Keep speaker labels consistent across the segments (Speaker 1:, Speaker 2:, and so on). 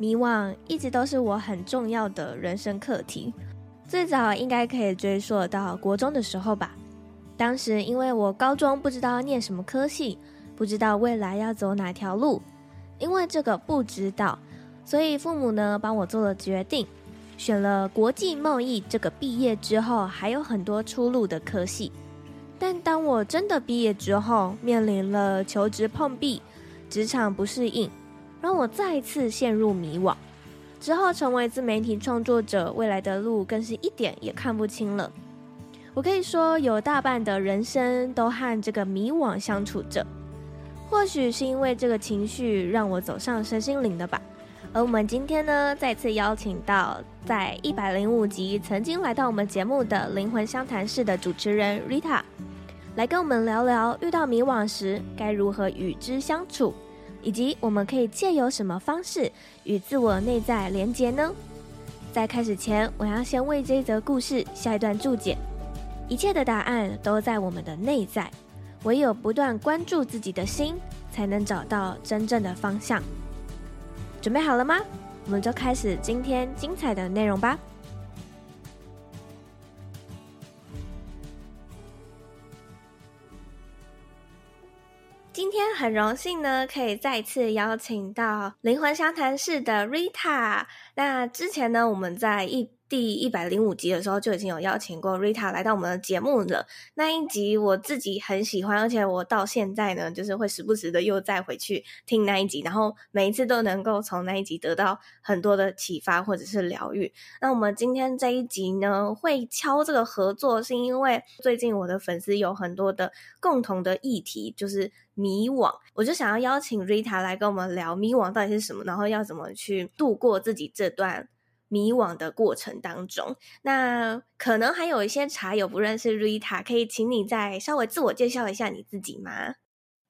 Speaker 1: 迷惘一直都是我很重要的人生课题，最早应该可以追溯到国中的时候吧。当时因为我高中不知道念什么科系，不知道未来要走哪条路，因为这个不知道，所以父母呢帮我做了决定。选了国际贸易这个毕业之后还有很多出路的科系，但当我真的毕业之后，面临了求职碰壁、职场不适应，让我再次陷入迷惘。之后成为自媒体创作者，未来的路更是一点也看不清了。我可以说，有大半的人生都和这个迷惘相处着。或许是因为这个情绪让我走上身心灵的吧。而我们今天呢，再次邀请到在一百零五集曾经来到我们节目的灵魂相谈室的主持人 Rita，来跟我们聊聊遇到迷惘时该如何与之相处，以及我们可以借由什么方式与自我内在连结呢？在开始前，我要先为这则故事下一段注解：一切的答案都在我们的内在，唯有不断关注自己的心，才能找到真正的方向。准备好了吗？我们就开始今天精彩的内容吧。今天很荣幸呢，可以再次邀请到灵魂相谈室的 Rita。那之前呢，我们在一第一百零五集的时候就已经有邀请过 Rita 来到我们的节目了。那一集我自己很喜欢，而且我到现在呢，就是会时不时的又再回去听那一集，然后每一次都能够从那一集得到很多的启发或者是疗愈。那我们今天这一集呢，会敲这个合作，是因为最近我的粉丝有很多的共同的议题，就是迷惘。我就想要邀请 Rita 来跟我们聊迷惘到底是什么，然后要怎么去度过自己这段。迷惘的过程当中，那可能还有一些茶友不认识 Rita，可以请你再稍微自我介绍一下你自己吗？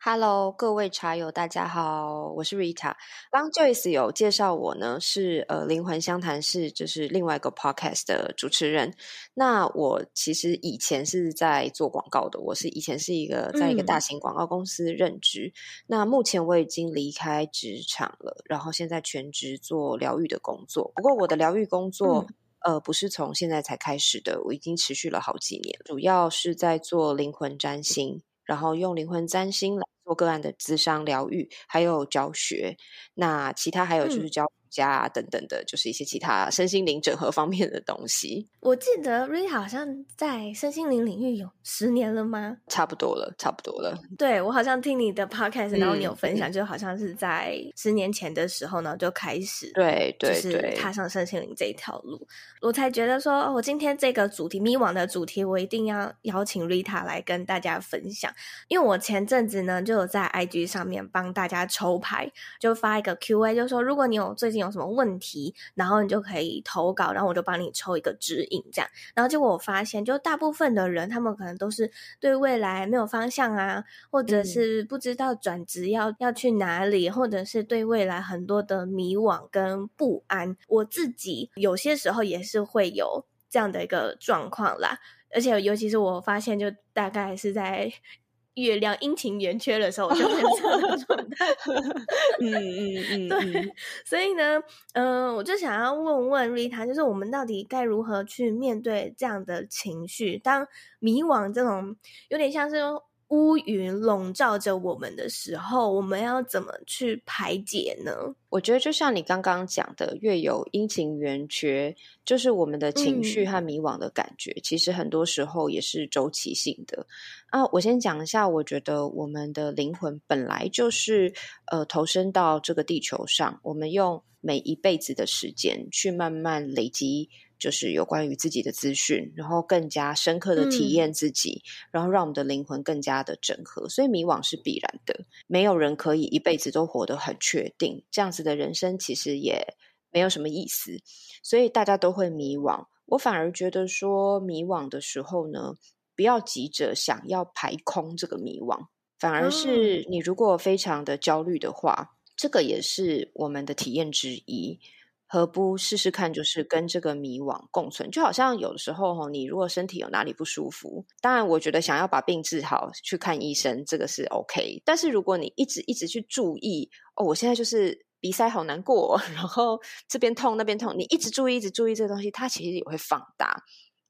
Speaker 2: ？Hello，各位茶友，大家好，我是 Rita。刚 Joyce 有介绍我呢，是呃灵魂相谈室，就是另外一个 podcast 的主持人。那我其实以前是在做广告的，我是以前是一个在一个大型广告公司任职。嗯、那目前我已经离开职场了，然后现在全职做疗愈的工作。不过我的疗愈工作、嗯、呃不是从现在才开始的，我已经持续了好几年，主要是在做灵魂占星。然后用灵魂占星来做个案的咨商疗愈，还有教学。那其他还有就是教。嗯家等等的，就是一些其他身心灵整合方面的东西。
Speaker 1: 我记得 Rita 好像在身心灵领域有十年了吗？
Speaker 2: 差不多了，差不多了。
Speaker 1: 对，我好像听你的 podcast，然后你有分享，嗯、就好像是在十年前的时候呢，就开始
Speaker 2: 对对
Speaker 1: 就是踏上身心灵这一条路。我才觉得说，我今天这个主题迷惘的主题，我一定要邀请 Rita 来跟大家分享。因为我前阵子呢，就有在 IG 上面帮大家抽牌，就发一个 QA，就说如果你有最近。有什么问题，然后你就可以投稿，然后我就帮你抽一个指引，这样。然后结果我发现，就大部分的人，他们可能都是对未来没有方向啊，或者是不知道转职要要去哪里，或者是对未来很多的迷惘跟不安。我自己有些时候也是会有这样的一个状况啦，而且尤其是我发现，就大概是在。月亮阴晴圆缺的时候，我就很这样的状态。嗯嗯嗯，对。所以呢，嗯、呃，我就想要问问 Rita，就是我们到底该如何去面对这样的情绪？当迷惘这种有点像是乌云笼罩着我们的时候，我们要怎么去排解呢？
Speaker 2: 我觉得就像你刚刚讲的，月有阴晴圆缺，就是我们的情绪和迷惘的感觉，嗯、其实很多时候也是周期性的。啊，我先讲一下，我觉得我们的灵魂本来就是呃投身到这个地球上，我们用每一辈子的时间去慢慢累积就是有关于自己的资讯，然后更加深刻的体验自己，嗯、然后让我们的灵魂更加的整合。所以迷惘是必然的，没有人可以一辈子都活得很确定，这样子的人生其实也没有什么意思。所以大家都会迷惘，我反而觉得说迷惘的时候呢，不要急着想要排空这个迷惘，反而是你如果非常的焦虑的话，这个也是我们的体验之一。何不试试看，就是跟这个迷惘共存？就好像有的时候，你如果身体有哪里不舒服，当然，我觉得想要把病治好，去看医生，这个是 OK。但是如果你一直一直去注意，哦，我现在就是鼻塞好难过，然后这边痛那边痛，你一直注意，一直注意这个东西，它其实也会放大。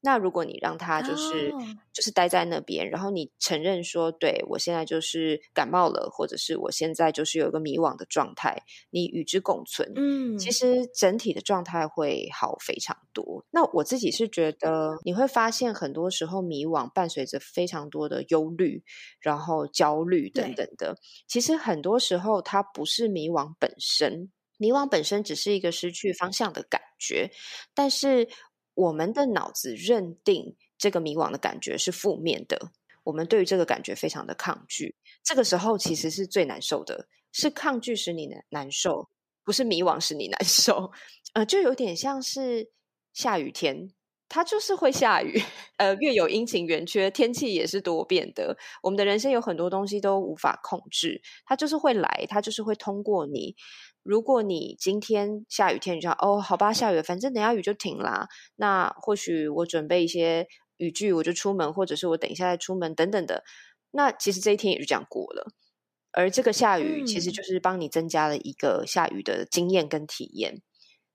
Speaker 2: 那如果你让他就是、oh. 就是待在那边，然后你承认说，对，我现在就是感冒了，或者是我现在就是有一个迷惘的状态，你与之共存，嗯，其实整体的状态会好非常多。那我自己是觉得，你会发现很多时候迷惘伴随着非常多的忧虑，然后焦虑等等的。其实很多时候它不是迷惘本身，迷惘本身只是一个失去方向的感觉，但是。我们的脑子认定这个迷惘的感觉是负面的，我们对于这个感觉非常的抗拒。这个时候其实是最难受的，是抗拒使你难难受，不是迷惘使你难受。呃，就有点像是下雨天，它就是会下雨。呃，月有阴晴圆缺，天气也是多变的。我们的人生有很多东西都无法控制，它就是会来，它就是会通过你。如果你今天下雨天，你就哦，好吧，下雨，反正等下雨就停啦。那或许我准备一些雨具，我就出门，或者是我等一下再出门，等等的。那其实这一天也就这样过了。而这个下雨，其实就是帮你增加了一个下雨的经验跟体验。嗯。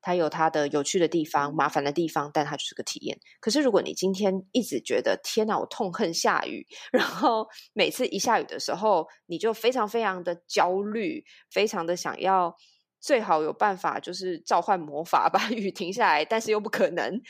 Speaker 2: 它有它的有趣的地方，麻烦的地方，但它就是个体验。可是如果你今天一直觉得天哪，我痛恨下雨，然后每次一下雨的时候，你就非常非常的焦虑，非常的想要。最好有办法，就是召唤魔法把雨停下来，但是又不可能。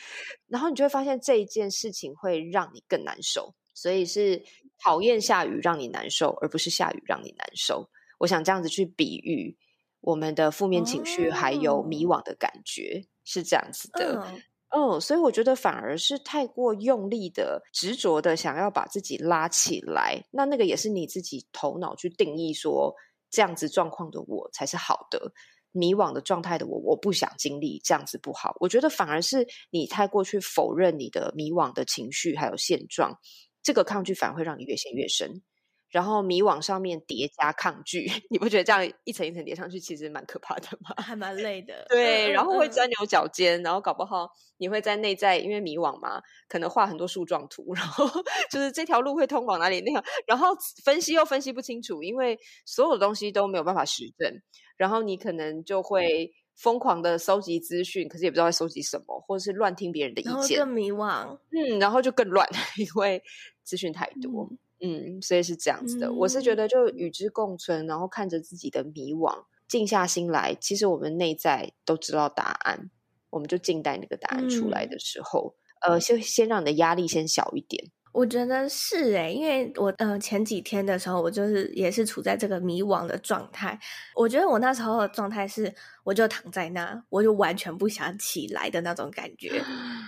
Speaker 2: 然后你就会发现这一件事情会让你更难受，所以是讨厌下雨让你难受，而不是下雨让你难受。我想这样子去比喻我们的负面情绪还有迷惘的感觉，哦、是这样子的。嗯、哦，所以我觉得反而是太过用力的、执着的想要把自己拉起来，那那个也是你自己头脑去定义说这样子状况的我才是好的。迷惘的状态的我，我不想经历这样子不好。我觉得反而是你太过去否认你的迷惘的情绪还有现状，这个抗拒反而会让你越陷越深。然后迷惘上面叠加抗拒，你不觉得这样一层一层叠上去，其实蛮可怕的吗？
Speaker 1: 还蛮累的。
Speaker 2: 对，然后会钻牛角尖，然后搞不好你会在内在，因为迷惘嘛，可能画很多树状图，然后就是这条路会通往哪里那样，然后分析又分析不清楚，因为所有的东西都没有办法实证。然后你可能就会疯狂的收集资讯，可是也不知道在收集什么，或者是乱听别人的意见，
Speaker 1: 更迷惘。
Speaker 2: 嗯，然后就更乱，因为资讯太多。嗯，嗯，所以是这样子的。嗯，我是觉得就与之共存，然后看着自己的迷惘，静下心来。其实我们内在都知道答案，我们就静待那个答案出来的时候，嗯，呃，先先让你的压力先小一点。
Speaker 1: 我觉得是诶，因为我呃前几天的时候，我就是也是处在这个迷惘的状态。我觉得我那时候的状态是，我就躺在那，我就完全不想起来的那种感觉。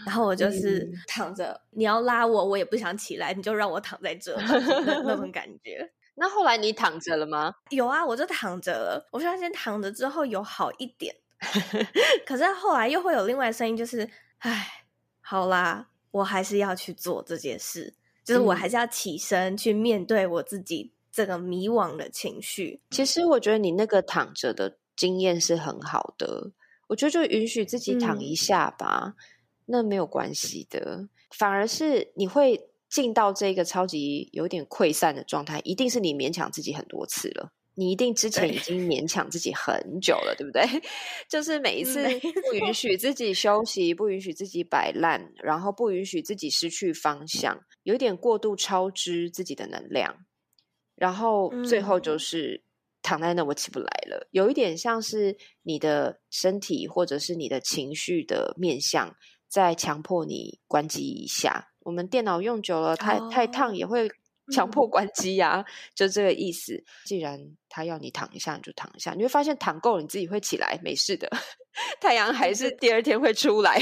Speaker 1: 然后我就是躺着，嗯、你要拉我，我也不想起来，你就让我躺在这那，那种感觉。
Speaker 2: 那后来你躺着了吗？
Speaker 1: 有啊，我就躺着了。我发现躺着之后有好一点，可是后来又会有另外的声音，就是唉，好啦，我还是要去做这件事。就是我还是要起身去面对我自己这个迷惘的情绪。
Speaker 2: 其实我觉得你那个躺着的经验是很好的，我觉得就允许自己躺一下吧，嗯、那没有关系的。反而是你会进到这个超级有点溃散的状态，一定是你勉强自己很多次了。你一定之前已经勉强自己很久了，对，对不对？就是每一次不允许自己休息，不允许自己摆烂，然后不允许自己失去方向，有点过度超支自己的能量，然后最后就是躺在那，我起不来了。有一点像是你的身体或者是你的情绪的面向在强迫你关机一下。我们电脑用久了，太太烫也会。强迫关机呀、啊，就这个意思。既然他要你躺一下，你就躺一下，你会发现躺够了，你自己会起来，没事的。太阳还是第二天会出来。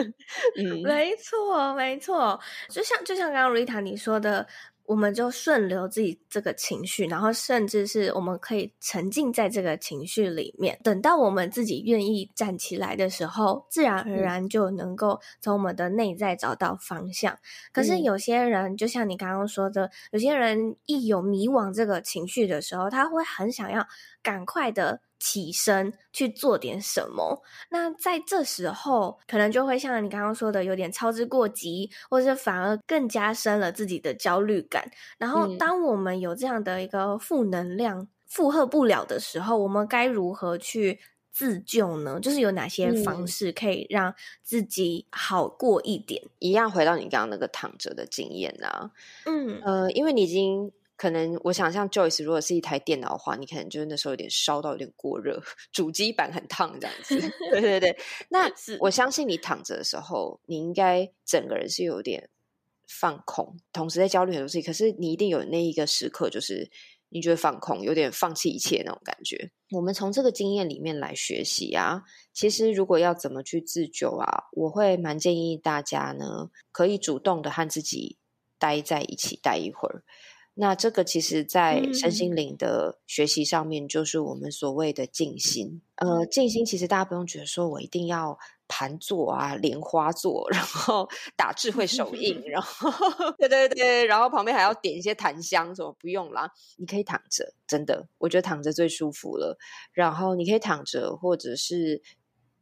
Speaker 1: 嗯，没错，没错。就像就像刚刚 Rita 你说的。我们就顺流自己这个情绪，然后甚至是我们可以沉浸在这个情绪里面。等到我们自己愿意站起来的时候，自然而然就能够从我们的内在找到方向。可是有些人，就像你刚刚说的，有些人一有迷惘这个情绪的时候，他会很想要赶快的。起身去做点什么，那在这时候可能就会像你刚刚说的，有点操之过急，或者是反而更加深了自己的焦虑感。然后，当我们有这样的一个负能量负荷不了的时候，我们该如何去自救呢？就是有哪些方式可以让自己好过一点？
Speaker 2: 一样回到你刚刚那个躺着的经验啊，嗯呃，因为你已经。可能我想象 Joyce 如果是一台电脑的话，你可能就是那时候有点烧到有点过热，主机板很烫这样子。对对对，那 我相信你躺着的时候，你应该整个人是有点放空，同时在焦虑很多事情。可是你一定有那一个时刻，就是你觉得放空，有点放弃一切那种感觉。我们从这个经验里面来学习啊，其实如果要怎么去自救啊，我会蛮建议大家呢，可以主动的和自己待在一起待一会儿。那这个其实，在身心灵的学习上面，就是我们所谓的静心。呃，静心其实大家不用觉得说我一定要盘坐啊、莲花坐，然后 打智慧手印，然后对对对，然后旁边还要点一些檀香，什么不用啦。你可以躺着，真的，我觉得躺着最舒服了。然后你可以躺着，或者是。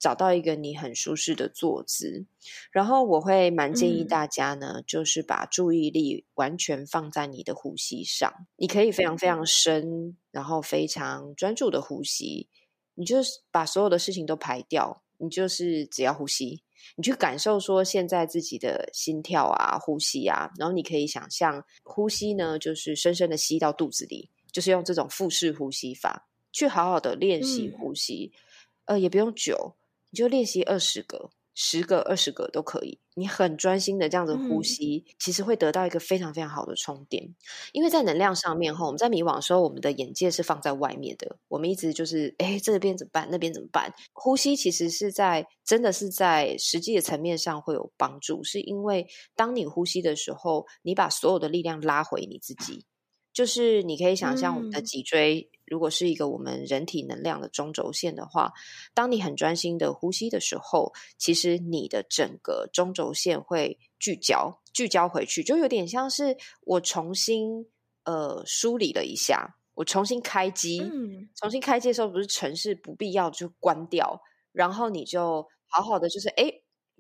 Speaker 2: 找到一个你很舒适的坐姿，然后我会蛮建议大家呢，嗯、就是把注意力完全放在你的呼吸上。你可以非常非常深，然后非常专注的呼吸。你就是把所有的事情都排掉，你就是只要呼吸。你去感受说现在自己的心跳啊、呼吸啊，然后你可以想象呼吸呢，就是深深的吸到肚子里，就是用这种腹式呼吸法去好好的练习呼吸。嗯、呃，也不用久。你就练习二十个、十个、二十个都可以。你很专心的这样子呼吸，嗯、其实会得到一个非常非常好的充电。因为在能量上面，哈，我们在迷惘的时候，我们的眼界是放在外面的。我们一直就是，哎，这边怎么办？那边怎么办？呼吸其实是在，真的是在实际的层面上会有帮助，是因为当你呼吸的时候，你把所有的力量拉回你自己。就是你可以想象我们的脊椎，如果是一个我们人体能量的中轴线的话，当你很专心的呼吸的时候，其实你的整个中轴线会聚焦，聚焦回去，就有点像是我重新呃梳理了一下，我重新开机，嗯、重新开机的时候，不是城市不必要就关掉，然后你就好好的就是哎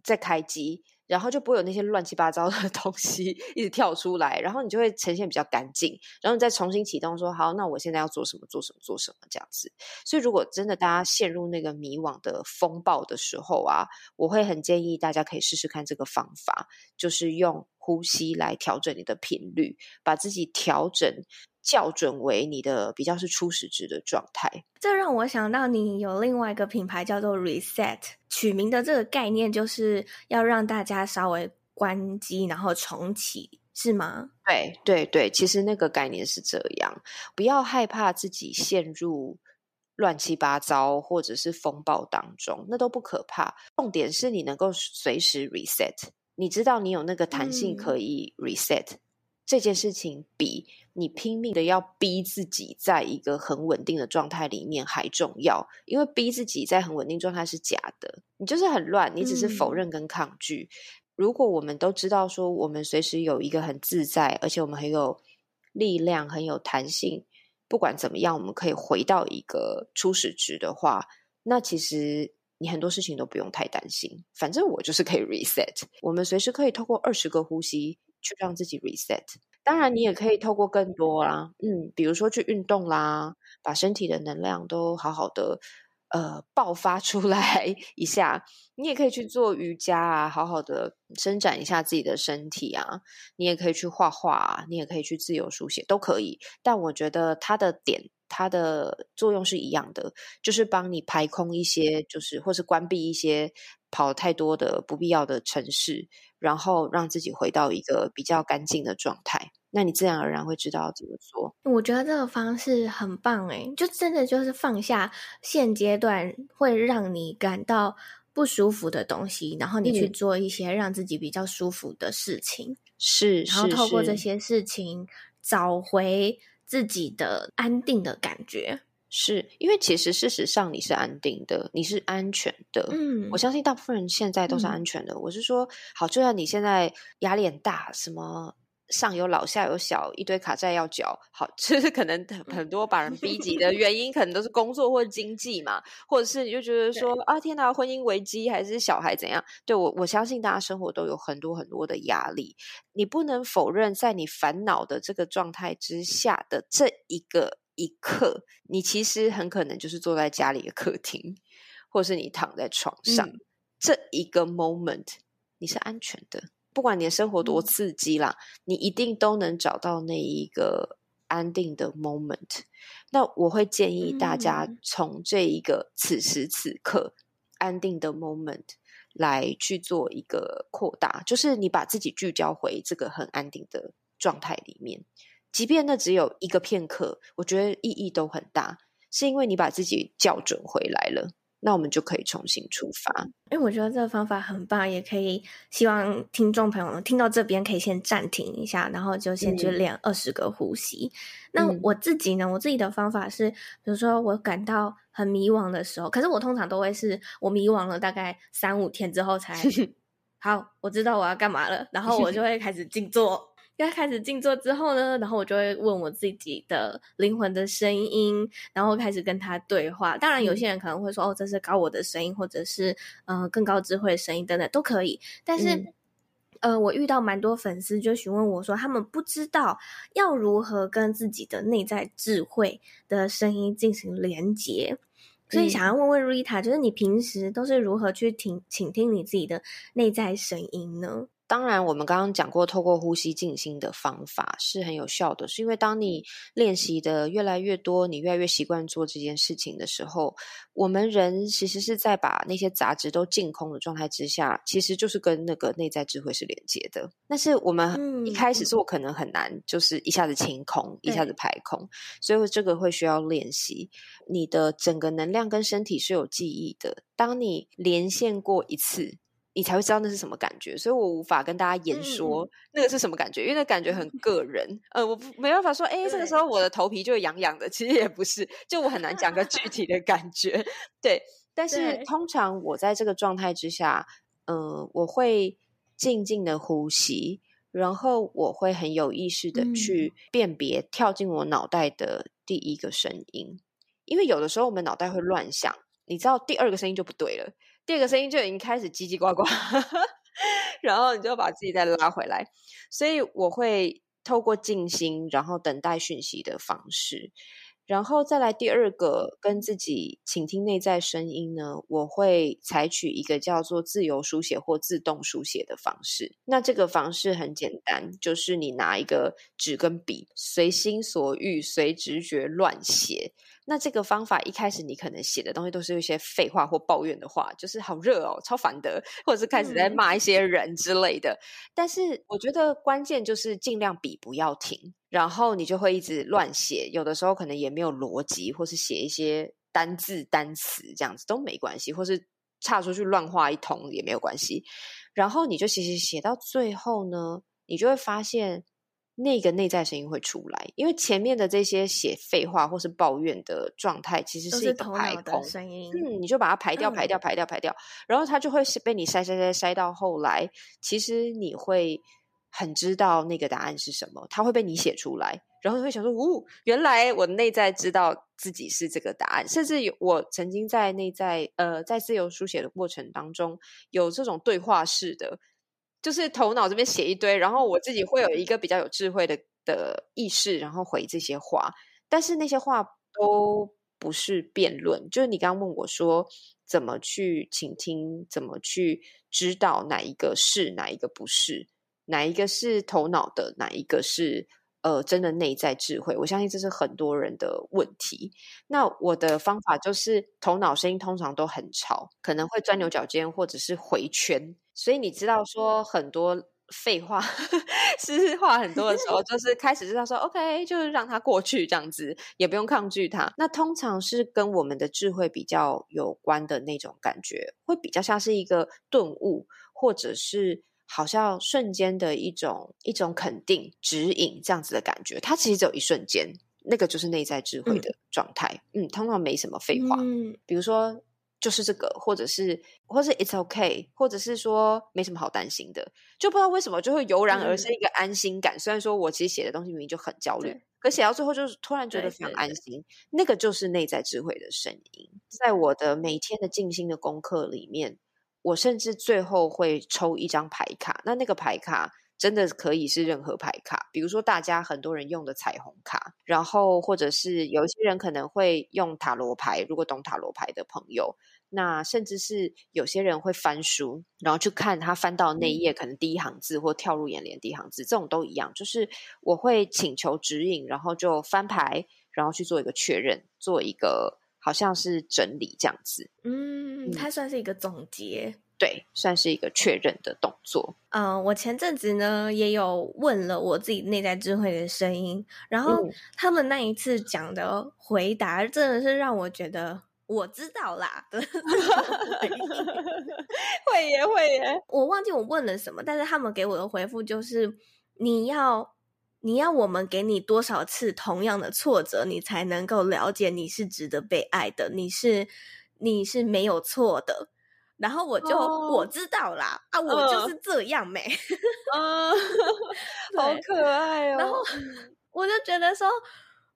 Speaker 2: 再开机。然后就不会有那些乱七八糟的 东西一直跳出来，然后你就会呈现比较干净，然后你再重新启动说，好，那我现在要做什么？做什么？做什么？这样子。所以，如果真的大家陷入那个迷惘的风暴的时候啊，我会很建议大家可以试试看这个方法，就是用呼吸来调整你的频率，把自己调整。校准为你的比较是初始值的状态，
Speaker 1: 这让我想到你有另外一个品牌叫做 Reset，取名的这个概念就是要让大家稍微关机，然后重启，是吗？
Speaker 2: 对对对，其实那个概念是这样，不要害怕自己陷入乱七八糟或者是风暴当中，那都不可怕。重点是你能够随时 reset，你知道你有那个弹性可以 reset。嗯这件事情比你拼命的要逼自己在一个很稳定的状态里面还重要，因为逼自己在很稳定状态是假的，你就是很乱，你只是否认跟抗拒。嗯、如果我们都知道说，我们随时有一个很自在，而且我们很有力量、很有弹性，不管怎么样，我们可以回到一个初始值的话，那其实你很多事情都不用太担心。反正我就是可以 reset，我们随时可以透过二十个呼吸。去让自己 reset，当然你也可以透过更多啦，嗯，比如说去运动啦，把身体的能量都好好的呃爆发出来一下。你也可以去做瑜伽啊，好好的伸展一下自己的身体啊。你也可以去画画啊，你也可以去自由书写，都可以。但我觉得它的点，它的作用是一样的，就是帮你排空一些，就是或是关闭一些跑太多的不必要的城市。然后让自己回到一个比较干净的状态。那你自然而然会知道怎么做。
Speaker 1: 我觉得这个方式很棒诶，就真的就是放下现阶段会让你感到不舒服的东西，然后你去做一些让自己比较舒服的事情。
Speaker 2: 是、嗯，
Speaker 1: 然后透过这些事情找回自己的安定的感觉。
Speaker 2: 是因为其实事实上你是安定的，你是安全的。嗯，我相信大部分人现在都是安全的。嗯、我是说，好，就算你现在压力很大，什么上有老下有小，一堆卡债要缴，好，其实可能很多把人逼急的原因，可能都是工作或经济嘛，或者是你就觉得说啊，天哪，婚姻危机还是小孩怎样？对，我，我相信大家生活都有很多很多的压力，你不能否认，在你烦恼的这个状态之下的这一个。一刻，你其实很可能就是坐在家里的客厅，或是你躺在床上，嗯、这一个 moment 你是安全的。不管你的生活多刺激啦，嗯、你一定都能找到那一个安定的 moment。那我会建议大家从这一个此时此刻安定的 moment 来去做一个扩大，就是你把自己聚焦回这个很安定的状态里面。即便那只有一个片刻，我觉得意义都很大，是因为你把自己校准回来了，那我们就可以重新出发。
Speaker 1: 因为我觉得这个方法很棒，也可以希望听众朋友们听到这边可以先暂停一下，然后就先去练二十个呼吸。嗯、那我自己呢，我自己的方法是，比如说我感到很迷惘的时候，可是我通常都会是我迷惘了大概三五天之后才 好，我知道我要干嘛了，然后我就会开始静坐。在开始静坐之后呢，然后我就会问我自己的灵魂的声音，然后开始跟他对话。当然，有些人可能会说：“嗯、哦，这是高我的声音，或者是呃更高智慧的声音等等都可以。”但是，嗯、呃，我遇到蛮多粉丝就询问我说，他们不知道要如何跟自己的内在智慧的声音进行连接，所以想要问问 Rita，就是你平时都是如何去听倾听你自己的内在声音呢？
Speaker 2: 当然，我们刚刚讲过，透过呼吸静心的方法是很有效的。是因为当你练习的越来越多，你越来越习惯做这件事情的时候，我们人其实是在把那些杂质都净空的状态之下，其实就是跟那个内在智慧是连接的。但是我们一开始做可能很难，就是一下子清空，一下子排空，所以这个会需要练习。你的整个能量跟身体是有记忆的，当你连线过一次。你才会知道那是什么感觉，所以我无法跟大家言说那个是什么感觉，嗯、因为那感觉很 个人。呃，我没办法说，哎，这个时候我的头皮就痒痒的，其实也不是，就我很难讲个具体的感觉。对，但是通常我在这个状态之下，嗯、呃，我会静静的呼吸，然后我会很有意识的去。辨别跳进我脑袋的第一个声音，嗯、因为有的时候我们脑袋会乱想，你知道第二个声音就不对了。第二个声音就已经开始叽叽呱呱，然后你就把自己再拉回来。所以我会透过静心，然后等待讯息的方式，然后再来第二个跟自己倾听内在声音呢，我会采取一个叫做自由书写或自动书写的方式。那这个方式很简单，就是你拿一个纸跟笔，随心所欲、随直觉乱写。那这个方法一开始你可能写的东西都是一些废话或抱怨的话，就是好热哦，超烦的，或者是开始在骂一些人之类的。嗯、但是我觉得关键就是尽量笔不要停，然后你就会一直乱写，有的时候可能也没有逻辑，或是写一些单字单词这样子都没关系，或是岔出去乱画一通也没有关系。然后你就写写写到最后呢，你就会发现。那个内在声音会出来，因为前面的这些写废话或是抱怨的状态，其实是一个排空
Speaker 1: 声音。
Speaker 2: 嗯，你就把它排掉，排掉，排掉，排掉，然后它就会是被你筛筛筛筛到后来，其实你会很知道那个答案是什么，它会被你写出来，然后你会想说，哦，原来我内在知道自己是这个答案，甚至有我曾经在内在呃在自由书写的过程当中，有这种对话式的。就是头脑这边写一堆，然后我自己会有一个比较有智慧的的意识，然后回这些话。但是那些话都不是辩论，就是你刚刚问我说怎么去倾听，怎么去知道哪一个是，哪一个不是，哪一个是头脑的，哪一个是呃真的内在智慧。我相信这是很多人的问题。那我的方法就是头脑声音通常都很吵，可能会钻牛角尖或者是回圈。所以你知道说很多废话，是话很多的时候，就是开始知道说，OK，就是让它过去这样子，也不用抗拒它。那通常是跟我们的智慧比较有关的那种感觉，会比较像是一个顿悟，或者是好像瞬间的一种一种肯定、指引这样子的感觉。它其实只有一瞬间，那个就是内在智慧的状态。嗯，嗯，通常没什么废话。嗯，比如说。就是这个，或者是，或是 it's okay，或者是说没什么好担心的，就不知道为什么就会油然而生一个安心感。嗯、虽然说我其实写的东西明明就很焦虑，可写到最后就是突然觉得非常安心。那个就是内在智慧的声音。在我的每天的静心的功课里面，我甚至最后会抽一张牌卡。那那个牌卡。真的可以是任何牌卡，比如说大家很多人用的彩虹卡，然后或者是有一些人可能会用塔罗牌，如果懂塔罗牌的朋友，那甚至是有些人会翻书，然后去看他翻到那一页，可能第一行字或跳入眼帘第一行字，这种都一样，就是我会请求指引，然后就翻牌，然后去做一个确认，做一个好像是整理这样子。
Speaker 1: 嗯，它算是一个总结。
Speaker 2: 对，算是一个确认的动作。
Speaker 1: 嗯、呃，我前阵子呢也有问了我自己内在智慧的声音，然后他们那一次讲的回答真的是让我觉得我知道啦。
Speaker 2: 会耶会耶，
Speaker 1: 我忘记我问了什么，但是他们给我的回复就是：你要你要我们给你多少次同样的挫折，你才能够了解你是值得被爱的，你是你是没有错的。然后我就、oh, 我知道啦，啊，我就是这样没，
Speaker 2: 嗯，好可爱哦。
Speaker 1: 然后我就觉得说，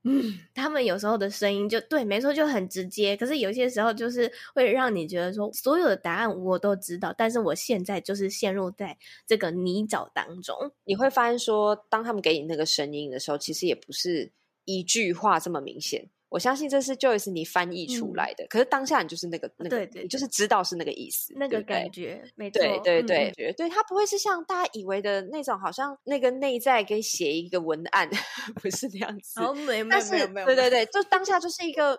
Speaker 1: 嗯，他们有时候的声音就对，没错，就很直接。可是有些时候就是会让你觉得说，所有的答案我都知道，但是我现在就是陷入在这个泥沼当中。
Speaker 2: 你会发现说，当他们给你那个声音的时候，其实也不是一句话这么明显。我相信这是 Joyce 你翻译出来的，嗯、可是当下你就是那个那个，对对对，你就是知道是那个意思，
Speaker 1: 那个感觉，没错，
Speaker 2: 对对对，嗯、对，他不会是像大家以为的那种，好像那个内在给写一个文案，不是那样子。
Speaker 1: 哦，没有
Speaker 2: 没有没有没有，对对对，就当下就是一个。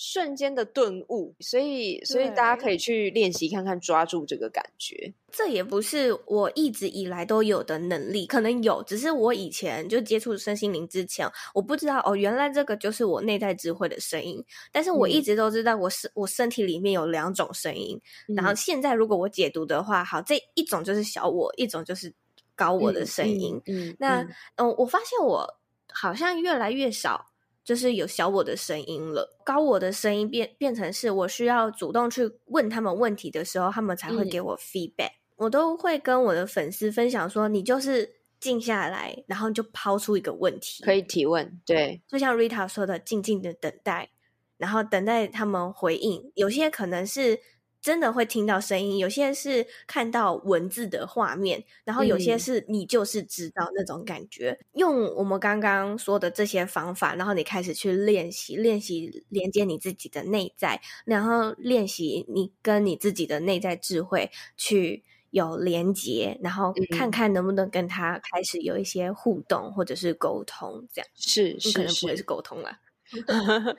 Speaker 2: 瞬间的顿悟，所以所以大家可以去练习看看，抓住这个感觉。
Speaker 1: 这也不是我一直以来都有的能力，可能有，只是我以前就接触身心灵之前，我不知道哦，原来这个就是我内在智慧的声音。但是我一直都知道，我是、嗯、我身体里面有两种声音。嗯、然后现在如果我解读的话，好，这一种就是小我，一种就是高我的声音。嗯，那嗯、呃，我发现我好像越来越少。就是有小我的声音了，高我的声音变变成是我需要主动去问他们问题的时候，他们才会给我 feedback。嗯、我都会跟我的粉丝分享说，你就是静下来，然后就抛出一个问题，
Speaker 2: 可以提问。对，
Speaker 1: 就像 Rita 说的，静静的等待，然后等待他们回应。有些可能是。真的会听到声音，有些是看到文字的画面，然后有些是你就是知道那种感觉。嗯、用我们刚刚说的这些方法，然后你开始去练习，练习连接你自己的内在，然后练习你跟你自己的内在智慧去有连接，然后看看能不能跟他开始有一些互动或者是沟通，这样
Speaker 2: 是是是，可能不会是沟通啦。嗯，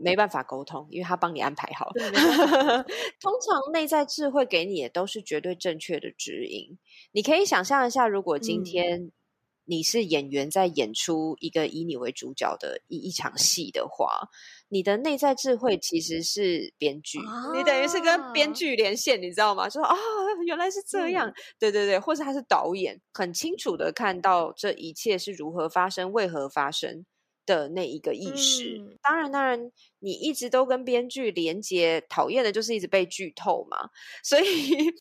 Speaker 2: 没办法沟通，因为他帮你安排好。通常内在智慧给你的都是绝对正确的指引。你可以想象一下，如果今天你是演员，在演出一个以你为主角的一一场戏的话，你的内在智慧其实是编剧，啊、你等于是跟编剧连线，你知道吗？说啊，原来是这样，嗯、对对对，或是他是导演，很清楚的看到这一切是如何发生，为何发生。的那一个意识，嗯、当然，当然，你一直都跟编剧连接，讨厌的就是一直被剧透嘛。所以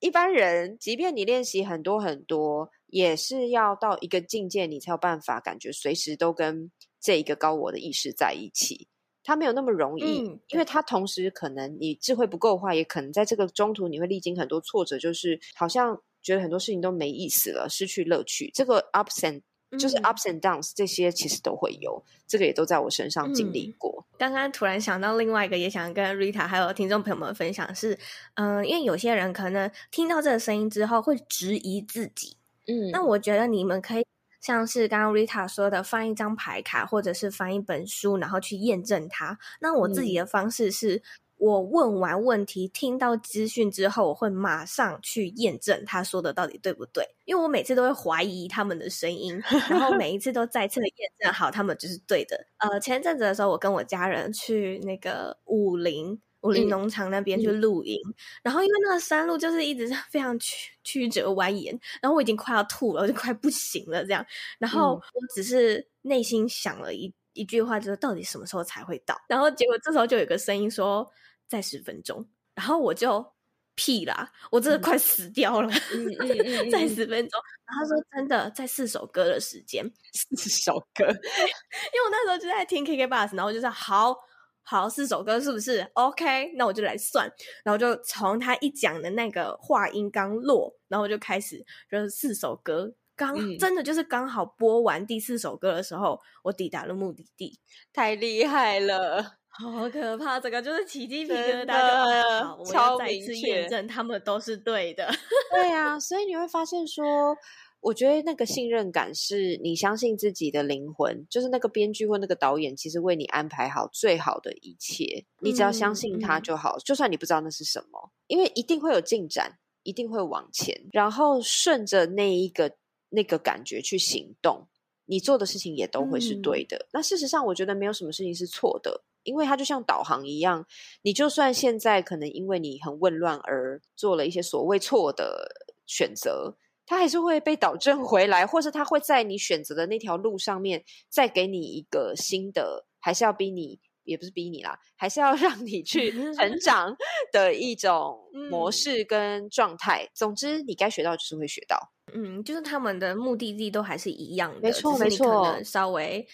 Speaker 2: 一般人，即便你练习很多很多，也是要到一个境界，你才有办法感觉随时都跟这一个高我的意识在一起。它没有那么容易，嗯、因为它同时可能你智慧不够的话，也可能在这个中途你会历经很多挫折，就是好像觉得很多事情都没意思了，失去乐趣。这个 ups and 就是 ups and downs，这些其实都会有，这个也都在我身上经历过。
Speaker 1: 嗯、刚刚突然想到另外一个，也想跟 Rita 还有听众朋友们分享是，嗯、呃，因为有些人可能听到这个声音之后会质疑自己，嗯，那我觉得你们可以像是刚刚 Rita 说的，翻一张牌卡，或者是翻一本书，然后去验证它。那我自己的方式是。嗯我问完问题，听到资讯之后，我会马上去验证他说的到底对不对，因为我每次都会怀疑他们的声音，然后每一次都再次的验证好他们就是对的。呃，前阵子的时候，我跟我家人去那个武陵武陵农场那边去露营，嗯、然后因为那个山路就是一直是非常曲曲折蜿蜒，然后我已经快要吐了，我就快不行了这样，然后我只是内心想了一一句话，就是到底什么时候才会到？然后结果这时候就有个声音说。再十分钟，然后我就屁啦，我真的快死掉了。嗯嗯嗯、再十分钟，然后他说真的，在四首歌的时间，
Speaker 2: 四首歌，因为
Speaker 1: 我那时候就在听 KK Bus，然后我就说好好四首歌是不是？OK，那我就来算，然后就从他一讲的那个话音刚落，然后我就开始就是四首歌，刚、嗯、真的就是刚好播完第四首歌的时候，我抵达了目的地，
Speaker 2: 太厉害了。
Speaker 1: 好可怕！这个就是起鸡皮疙瘩，大家好，我要再一次验证他们都是对的。
Speaker 2: 对啊，所以你会发现说，我觉得那个信任感是你相信自己的灵魂，就是那个编剧或那个导演，其实为你安排好最好的一切，你只要相信他就好。就算你不知道那是什么，因为一定会有进展，一定会往前，然后顺着那一个那个感觉去行动，你做的事情也都会是对的。嗯、那事实上，我觉得没有什么事情是错的。因为它就像导航一样，你就算现在可能因为你很混乱而做了一些所谓错的选择，它还是会被导正回来，或是它会在你选择的那条路上面再给你一个新的，还是要逼你，也不是逼你啦，还是要 让你去成长的一种 模式跟状态。嗯、总之，你该学到就是会学到。
Speaker 1: 嗯，就是他们的目的地都还是一样的，
Speaker 2: 没错，
Speaker 1: 没错，稍微。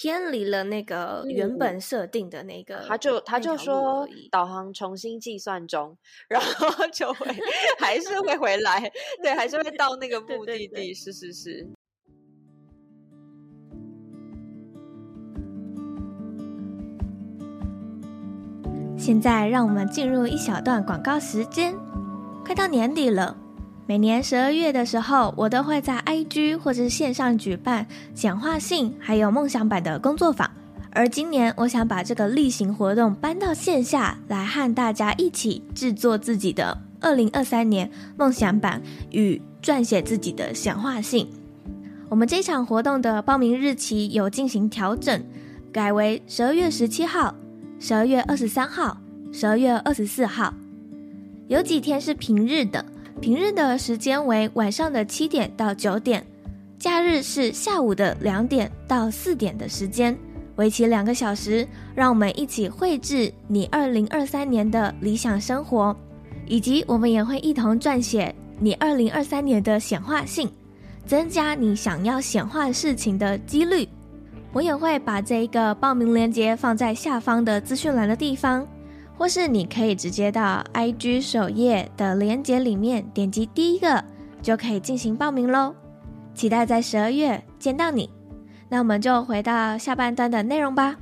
Speaker 1: 偏离了那个原本设定的那个，
Speaker 2: 他就他就说导航重新计算中，然后就会还是会回来，对，还是会到那个目的地，对对对，是是是。
Speaker 1: 现在让我们进入一小段广告时间，快到年底了。每年十二月的时候，我都会在 IG 或者是线上举办显化性还有梦想版的工作坊。而今年，我想把这个例行活动搬到线下来，和大家一起制作自己的二零二三年梦想版与撰写自己的显化性。我们这场活动的报名日期有进行调整，改为十二月十七号、十二月二十三号、十二月二十四号，有几天是平日的。平日的时间为晚上的七点到九点，假日是下午的两点到四点的时间，为期两个小时。让我们一起绘制你二零二三年的理想生活，以及我们也会一同撰写你二零二三年的显化性，增加你想要显化事情的几率。我也会把这一个报名链接放在下方的资讯栏的地方。或是你可以直接到 IG 首页的链接里面点击第一个，就可以进行报名喽。期待在十二月见到你。那我们就回到下半段的内容吧。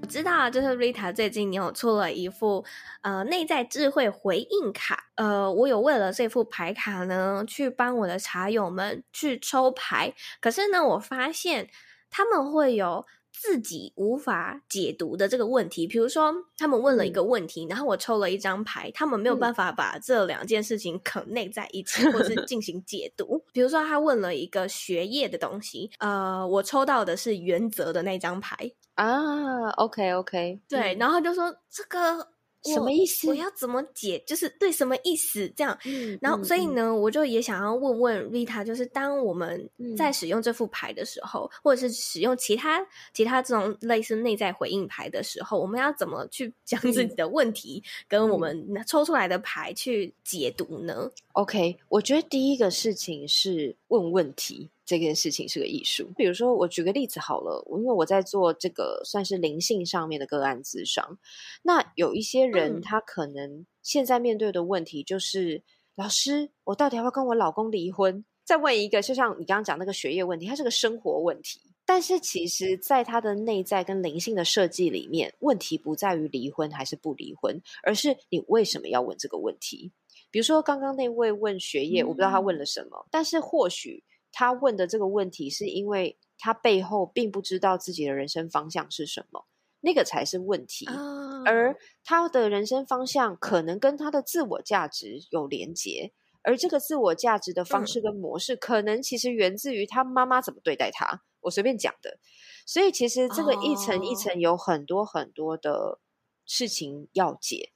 Speaker 1: 我知道，就是 Rita 最近你有出了一副呃内在智慧回应卡，呃，我有为了这副牌卡呢，去帮我的茶友们去抽牌，可是呢，我发现他们会有。自己无法解读的这个问题，比如说他们问了一个问题，嗯、然后我抽了一张牌，他们没有办法把这两件事情 connect 在一起，嗯、或是进行解读。比如说他问了一个学业的东西，呃，我抽到的是原则的那张牌
Speaker 2: 啊。OK OK，
Speaker 1: 对，嗯、然后就说这个。
Speaker 2: 什么意思？
Speaker 1: 我要怎么解？就是对什么意思？这样，嗯、然后所以呢，嗯、我就也想要问问 Rita，就是当我们在使用这副牌的时候，嗯、或者是使用其他其他这种类似内在回应牌的时候，我们要怎么去将自己的问题跟我们抽出来的牌去解读呢
Speaker 2: ？OK，我觉得第一个事情是问问题。这件事情是个艺术。比如说，我举个例子好了，因为我在做这个算是灵性上面的个案咨商，那有一些人他可能现在面对的问题就是：嗯、老师，我到底要不要跟我老公离婚？再问一个，就像你刚刚讲那个学业问题，它是个生活问题。但是其实，在他的内在跟灵性的设计里面，问题不在于离婚还是不离婚，而是你为什么要问这个问题？比如说，刚刚那位问学业，我不知道他问了什么，嗯、但是或许。他问的这个问题，是因为他背后并不知道自己的人生方向是什么，那个才是问题。
Speaker 1: 哦、
Speaker 2: 而他的人生方向可能跟他的自我价值有连结，而这个自我价值的方式跟模式，可能其实源自于他妈妈怎么对待他。我随便讲的，所以其实这个一层一层有很多很多的事情要解。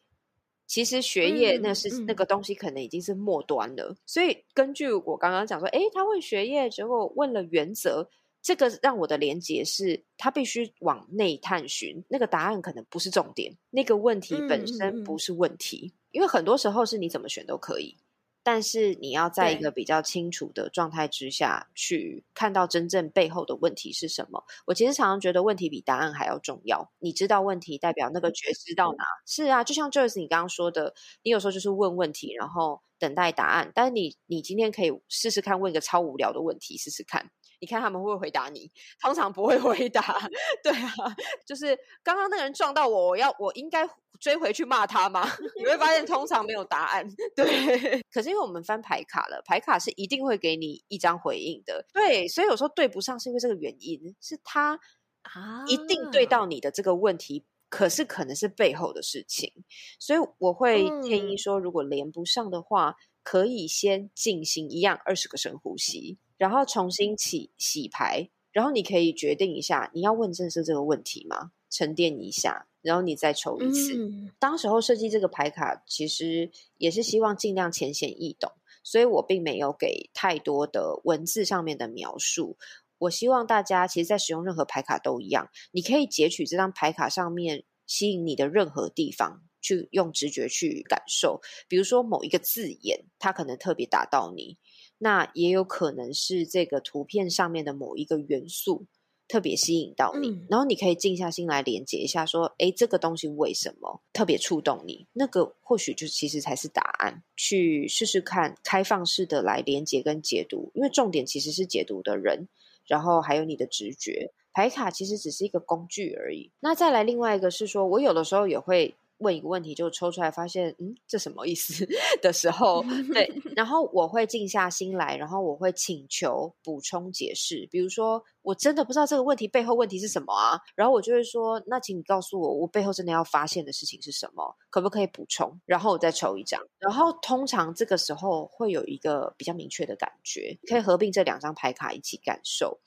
Speaker 2: 其实学业那是、嗯、那个东西，可能已经是末端了。嗯、所以根据我刚刚讲说，诶，他问学业，结果问了原则，这个让我的连结是，他必须往内探寻，那个答案可能不是重点，那个问题本身不是问题，因为很多时候是你怎么选都可以。但是你要在一个比较清楚的状态之下去看到真正背后的问题是什么。我其实常常觉得问题比答案还要重要。你知道问题，代表那个觉知到哪？是啊，就像 Joyce 你刚刚说的，你有时候就是问问题，然后等待答案。但是你你今天可以试试看问一个超无聊的问题试试看。你看他们会不会回答你？通常不会回答。对啊，就是刚刚那个人撞到我，我要我应该追回去骂他吗？你会发现通常没有答案。对，可是因为我们翻牌卡了，牌卡是一定会给你一张回应的。对，所以有时候对不上是因为这个原因，是他啊一定对到你的这个问题，可是可能是背后的事情。所以我会建议说，如果连不上的话，可以先进行一样二十个深呼吸。然后重新起洗牌，然后你可以决定一下你要问正是这个问题吗？沉淀一下，然后你再抽一次。嗯、当时候设计这个牌卡，其实也是希望尽量浅显易懂，所以我并没有给太多的文字上面的描述。我希望大家其实，在使用任何牌卡都一样，你可以截取这张牌卡上面吸引你的任何地方，去用直觉去感受。比如说某一个字眼，它可能特别打到你。那也有可能是这个图片上面的某一个元素特别吸引到你，嗯、然后你可以静下心来连接一下，说：“哎，这个东西为什么特别触动你？”那个或许就其实才是答案。去试试看，开放式的来连接跟解读，因为重点其实是解读的人，然后还有你的直觉。牌卡其实只是一个工具而已。那再来另外一个是说，我有的时候也会。问一个问题就抽出来，发现嗯，这什么意思的时候，对，然后我会静下心来，然后我会请求补充解释。比如说，我真的不知道这个问题背后问题是什么啊，然后我就会说，那请你告诉我，我背后真的要发现的事情是什么，可不可以补充？然后我再抽一张，然后通常这个时候会有一个比较明确的感觉，可以合并这两张牌卡一起感受。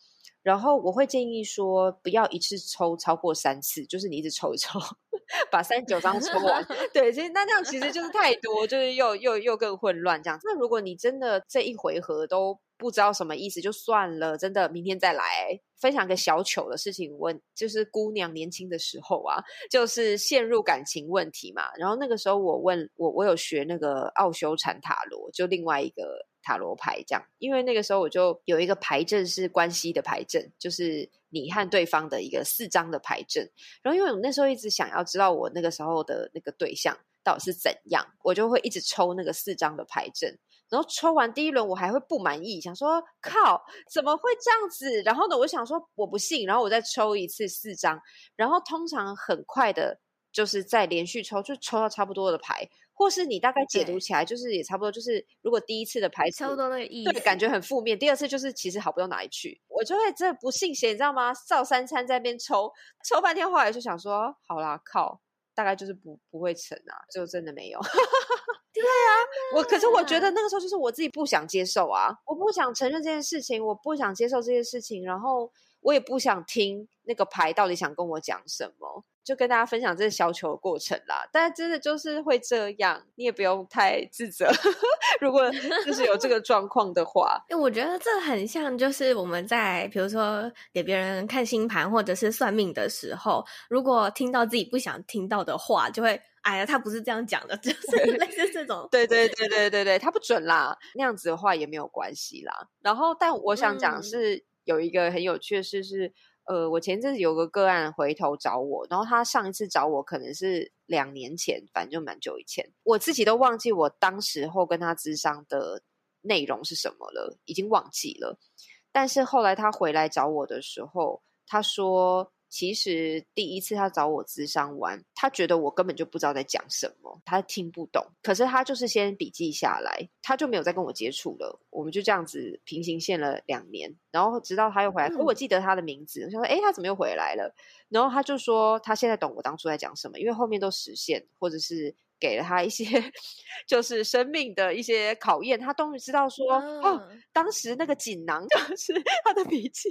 Speaker 2: 然后我会建议说，不要一次抽超过三次，就是你一直抽一抽，把三十九张抽完。对，其实那这样其实就是太多，就是又又又更混乱这样。那如果你真的这一回合都不知道什么意思，就算了，真的明天再来分享个小糗的事情。问就是姑娘年轻的时候啊，就是陷入感情问题嘛。然后那个时候我问我我有学那个奥修禅塔罗，就另外一个。塔罗牌这样，因为那个时候我就有一个牌阵是关系的牌阵，就是你和对方的一个四张的牌阵。然后因为我那时候一直想要知道我那个时候的那个对象到底是怎样，我就会一直抽那个四张的牌阵。然后抽完第一轮，我还会不满意，想说靠，怎么会这样子？然后呢，我想说我不信，然后我再抽一次四张。然后通常很快的，就是再连续抽，就抽到差不多的牌。或是你大概解读起来，就是也差不多，就是如果第一次的牌
Speaker 1: 差不多那个意思，
Speaker 2: 对，感觉很负面。第二次就是其实好不到哪里去，我就会真的不信邪，你知道吗？照三餐在那边抽抽半天，后来就想说，好啦，靠，大概就是不不会成啊，就真的没有。对啊，我可是我觉得那个时候就是我自己不想接受啊，我不想承认这件事情，我不想接受这件事情，然后我也不想听那个牌到底想跟我讲什么。就跟大家分享这个小球的过程啦，但是真的就是会这样，你也不用太自责。如果就是有这个状况的话，
Speaker 1: 因为我觉得这很像，就是我们在比如说给别人看星盘或者是算命的时候，如果听到自己不想听到的话，就会哎呀，他不是这样讲的，就是类似这种。
Speaker 2: 对对对对对对，他不准啦，那样子的话也没有关系啦。然后，但我想讲是有一个很有趣的事是。呃，我前阵子有个个案回头找我，然后他上一次找我可能是两年前，反正就蛮久以前，我自己都忘记我当时候跟他咨商的内容是什么了，已经忘记了。但是后来他回来找我的时候，他说。其实第一次他找我咨商完，他觉得我根本就不知道在讲什么，他听不懂。可是他就是先笔记下来，他就没有再跟我接触了。我们就这样子平行线了两年，然后直到他又回来，可我记得他的名字，我想说，哎，他怎么又回来了？然后他就说他现在懂我当初在讲什么，因为后面都实现，或者是给了他一些 就是生命的一些考验，他终于知道说、嗯、哦，当时那个锦囊 就是他的笔记，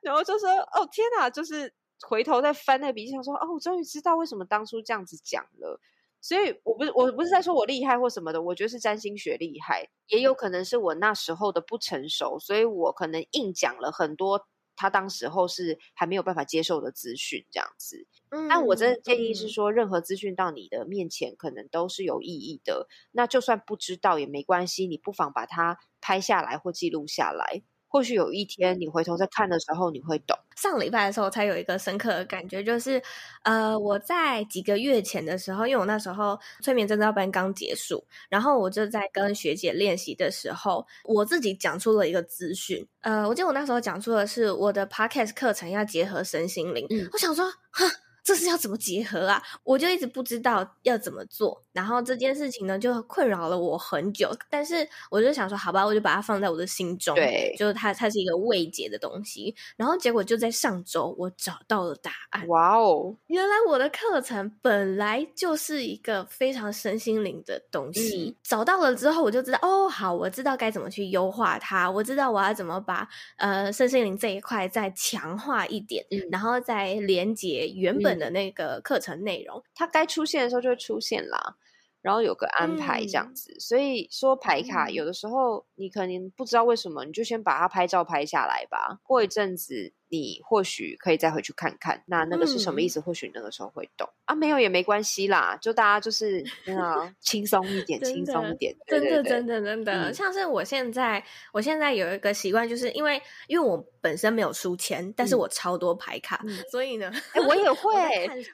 Speaker 2: 然后就说哦天哪，就是回头再翻那个笔记，想说哦，我终于知道为什么当初这样子讲了。所以我不是我不是在说我厉害或什么的，我觉得是占星学厉害，也有可能是我那时候的不成熟，所以我可能硬讲了很多他当时候是还没有办法接受的资讯这样子。嗯，但我真的建议是说，任何资讯到你的面前，可能都是有意义的。那就算不知道也没关系，你不妨把它拍下来或记录下来。或许有一天你回头再看的时候，你会懂。
Speaker 1: 上礼拜的时候才有一个深刻的感觉，就是呃，我在几个月前的时候，因为我那时候催眠证照班刚结束，然后我就在跟学姐练习的时候，我自己讲出了一个资讯。呃，我记得我那时候讲出的是我的 podcast 课程要结合身心灵。嗯，我想说，哈。这是要怎么结合啊？我就一直不知道要怎么做，然后这件事情呢就困扰了我很久。但是我就想说，好吧，我就把它放在我的心中，
Speaker 2: 对，
Speaker 1: 就是它，它是一个未解的东西。然后结果就在上周，我找到了答案。
Speaker 2: 哇哦！
Speaker 1: 原来我的课程本来就是一个非常身心灵的东西。嗯。找到了之后，我就知道，哦，好，我知道该怎么去优化它。我知道我要怎么把呃身心灵这一块再强化一点，嗯，然后再连接原本。的那个课程内容，
Speaker 2: 它该出现的时候就会出现啦，然后有个安排这样子。嗯、所以说排卡有的时候你可能不知道为什么，你就先把它拍照拍下来吧。过一阵子。你或许可以再回去看看，那那个是什么意思？嗯、或许那个时候会懂。啊，没有也没关系啦，就大家就是啊，轻松一点，轻松一点，
Speaker 1: 真的，真的，真的，嗯、像是我现在，我现在有一个习惯，就是因为因为我本身没有书签，但是我超多牌卡，嗯、所以呢，
Speaker 2: 哎、欸，我也会，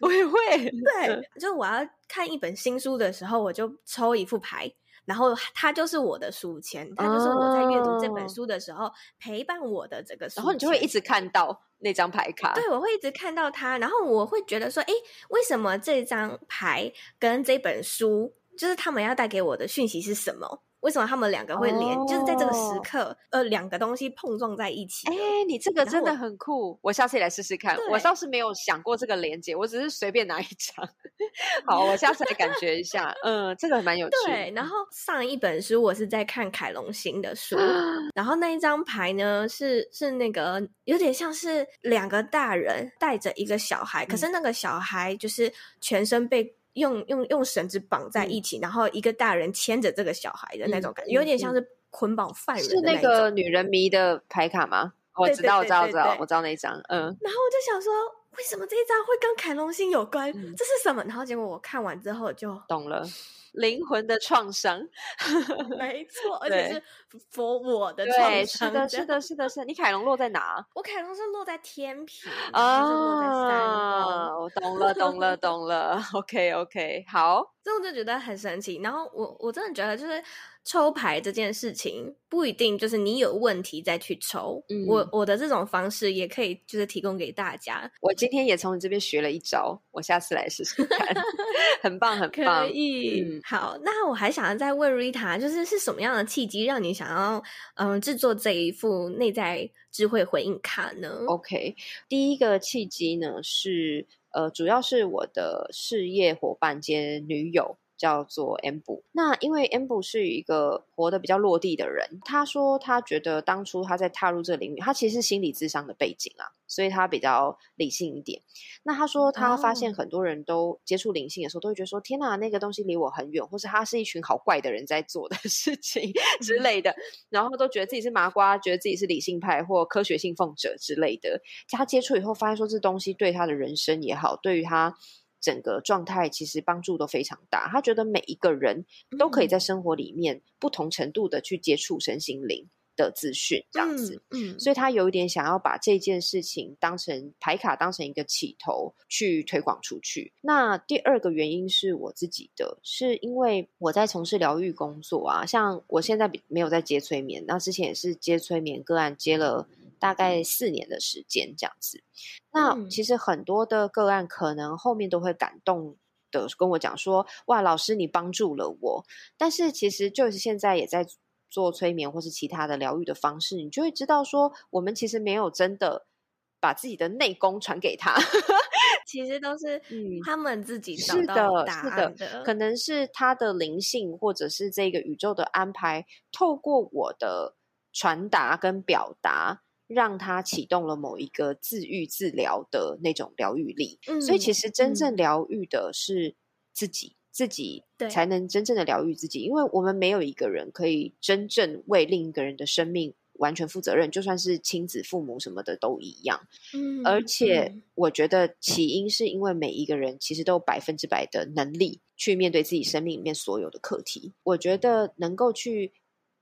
Speaker 2: 我，我也会，
Speaker 1: 对，就我要看一本新书的时候，我就抽一副牌。然后它就是我的书签，它就是我在阅读这本书的时候陪伴我的这个。
Speaker 2: 然后你就会一直看到那张牌卡。
Speaker 1: 对，我会一直看到它，然后我会觉得说，诶，为什么这张牌跟这本书，就是他们要带给我的讯息是什么？为什么他们两个会连？Oh. 就是在这个时刻，呃，两个东西碰撞在一起。
Speaker 2: 哎、欸，你这个真的很酷，我，我下次也来试试看。我倒是没有想过这个连接，我只是随便拿一张。好，我下次来感觉一下。嗯，这个蛮有趣。
Speaker 1: 对，然后上一本书我是在看凯龙星的书，然后那一张牌呢是是那个有点像是两个大人带着一个小孩，嗯、可是那个小孩就是全身被。用用用绳子绑在一起，嗯、然后一个大人牵着这个小孩的那种感觉，嗯、有点像是捆绑犯人的那。
Speaker 2: 是那个女人迷的牌卡吗？我知道，我知道，我知道，我知道那一张。嗯。
Speaker 1: 然后我就想说，为什么这一张会跟凯龙星有关？嗯、这是什么？然后结果我看完之后就
Speaker 2: 懂了。灵魂的创伤，
Speaker 1: 没错，而且是 for 我的创伤。
Speaker 2: 是的，是的，是的，是的。你凯龙落在哪？
Speaker 1: 我凯龙是落在天平
Speaker 2: 啊，我懂了，懂了，懂了。OK，OK，okay, okay, 好。
Speaker 1: 所以我就觉得很神奇。然后我我真的觉得，就是抽牌这件事情不一定就是你有问题再去抽。嗯，我我的这种方式也可以就是提供给大家。
Speaker 2: 我今天也从你这边学了一招，我下次来试试看。很棒，很棒。
Speaker 1: 可以。嗯，好。那我还想要再问 Rita，就是是什么样的契机让你想要嗯制作这一副内在智慧回应卡呢
Speaker 2: ？OK，第一个契机呢是。呃，主要是我的事业伙伴兼女友。叫做 Amber，那因为 Amber 是一个活得比较落地的人，他说他觉得当初他在踏入这个领域，他其实是心理智商的背景啊，所以他比较理性一点。那他说他发现很多人都接触灵性的时候，都会觉得说天哪，那个东西离我很远，或是他是一群好怪的人在做的事情之类的，然后都觉得自己是麻瓜，觉得自己是理性派或科学信奉者之类的。他接触以后发现说，这东西对他的人生也好，对于他。整个状态其实帮助都非常大。他觉得每一个人都可以在生活里面不同程度的去接触身心灵的资讯，这样子。嗯，所以他有一点想要把这件事情当成牌卡，当成一个起头去推广出去。那第二个原因是我自己的，是因为我在从事疗愈工作啊，像我现在没有在接催眠，那之前也是接催眠个案，接了。大概四年的时间这样子，那其实很多的个案可能后面都会感动的跟我讲说：“哇，老师你帮助了我。”但是其实就是现在也在做催眠或是其他的疗愈的方式，你就会知道说，我们其实没有真的把自己的内功传给他。
Speaker 1: 其实都是他们自己找
Speaker 2: 是
Speaker 1: 到答案
Speaker 2: 的，是的，可能是他的灵性，或者是这个宇宙的安排，透过我的传达跟表达，让他启动了某一个自愈治疗的那种疗愈力。嗯，所以其实真正疗愈的是自己，嗯，自己才能真正的疗愈自己，因为我们没有一个人可以真正为另一个人的生命。完全负责任，就算是亲子、父母什么的都一样。嗯，而且我觉得起因是因为每一个人其实都有百分之百的能力去面对自己生命里面所有的课题。我觉得能够去，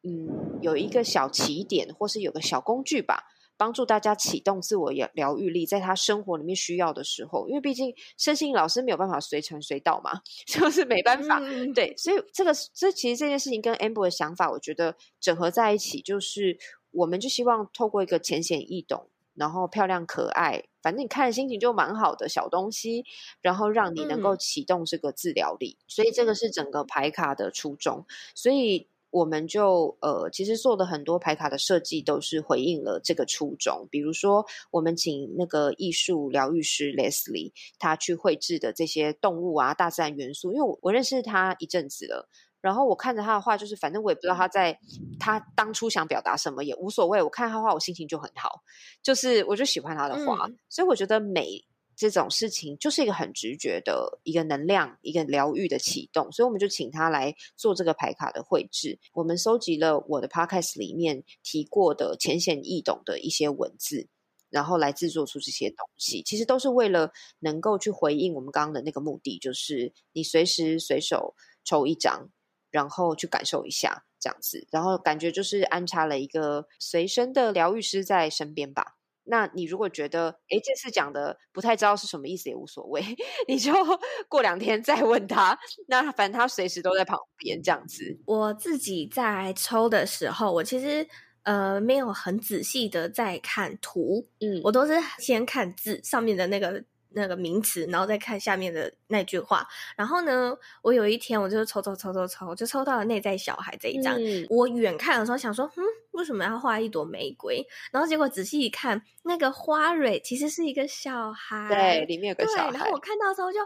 Speaker 2: 嗯，有一个小起点，或是有个小工具吧。帮助大家启动自我疗疗愈力，在他生活里面需要的时候，因为毕竟身心老师没有办法随传随到嘛，就是没办法。嗯、对，所以这个这其实这件事情跟 Amber 的想法，我觉得整合在一起，就是我们就希望透过一个浅显易懂，然后漂亮可爱，反正你看的心情就蛮好的小东西，然后让你能够启动这个治疗力。嗯、所以这个是整个牌卡的初衷。所以。我们就呃，其实做的很多牌卡的设计都是回应了这个初衷。比如说，我们请那个艺术疗愈师 Leslie，他去绘制的这些动物啊、大自然元素，因为我我认识他一阵子了，然后我看着他的画，就是反正我也不知道他在他当初想表达什么，也无所谓。我看他画，我心情就很好，就是我就喜欢他的画，嗯、所以我觉得美。这种事情就是一个很直觉的一个能量，一个疗愈的启动，所以我们就请他来做这个牌卡的绘制。我们收集了我的 podcast 里面提过的浅显易懂的一些文字，然后来制作出这些东西。其实都是为了能够去回应我们刚刚的那个目的，就是你随时随手抽一张，然后去感受一下这样子，然后感觉就是安插了一个随身的疗愈师在身边吧。那你如果觉得，诶，这次讲的不太知道是什么意思，也无所谓，你就 过两天再问他。那反正他随时都在旁边，这样子。
Speaker 1: 我自己在抽的时候，我其实呃没有很仔细的在看图，嗯，我都是先看字上面的那个。那个名词，然后再看下面的那句话。然后呢，我有一天我就抽抽抽抽抽，就抽到了内在小孩这一张。嗯、我远看的时候想说，嗯，为什么要画一朵玫瑰？然后结果仔细一看，那个花蕊其实是一个小孩，
Speaker 2: 对，里面有个小孩。
Speaker 1: 然后我看到的时候就。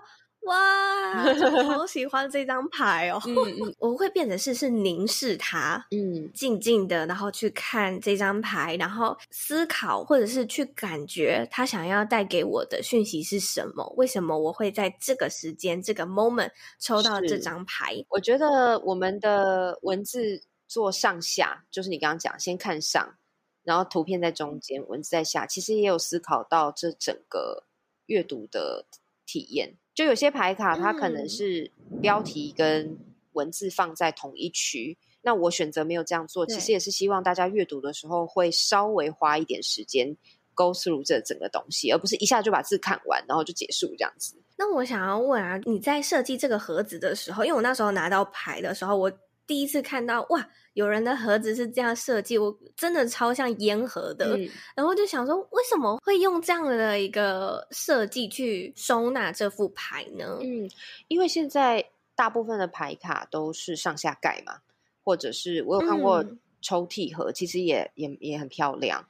Speaker 1: 哇，好 喜欢这张牌哦！嗯，我会变成是是凝视它，嗯，静静的，然后去看这张牌，然后思考或者是去感觉他想要带给我的讯息是什么？为什么我会在这个时间这个 moment 抽到这张牌？
Speaker 2: 我觉得我们的文字做上下，就是你刚刚讲，先看上，然后图片在中间，文字在下，其实也有思考到这整个阅读的体验。就有些牌卡，它可能是标题跟文字放在同一区。嗯、那我选择没有这样做，其实也是希望大家阅读的时候会稍微花一点时间 go through 这整个东西，而不是一下就把字看完，然后就结束这样子。
Speaker 1: 那我想要问啊，你在设计这个盒子的时候，因为我那时候拿到牌的时候，我第一次看到哇。有人的盒子是这样设计，我真的超像烟盒的，嗯、然后就想说，为什么会用这样的一个设计去收纳这副牌呢？
Speaker 2: 嗯，因为现在大部分的牌卡都是上下盖嘛，或者是我有看过抽屉盒，嗯、其实也也也很漂亮。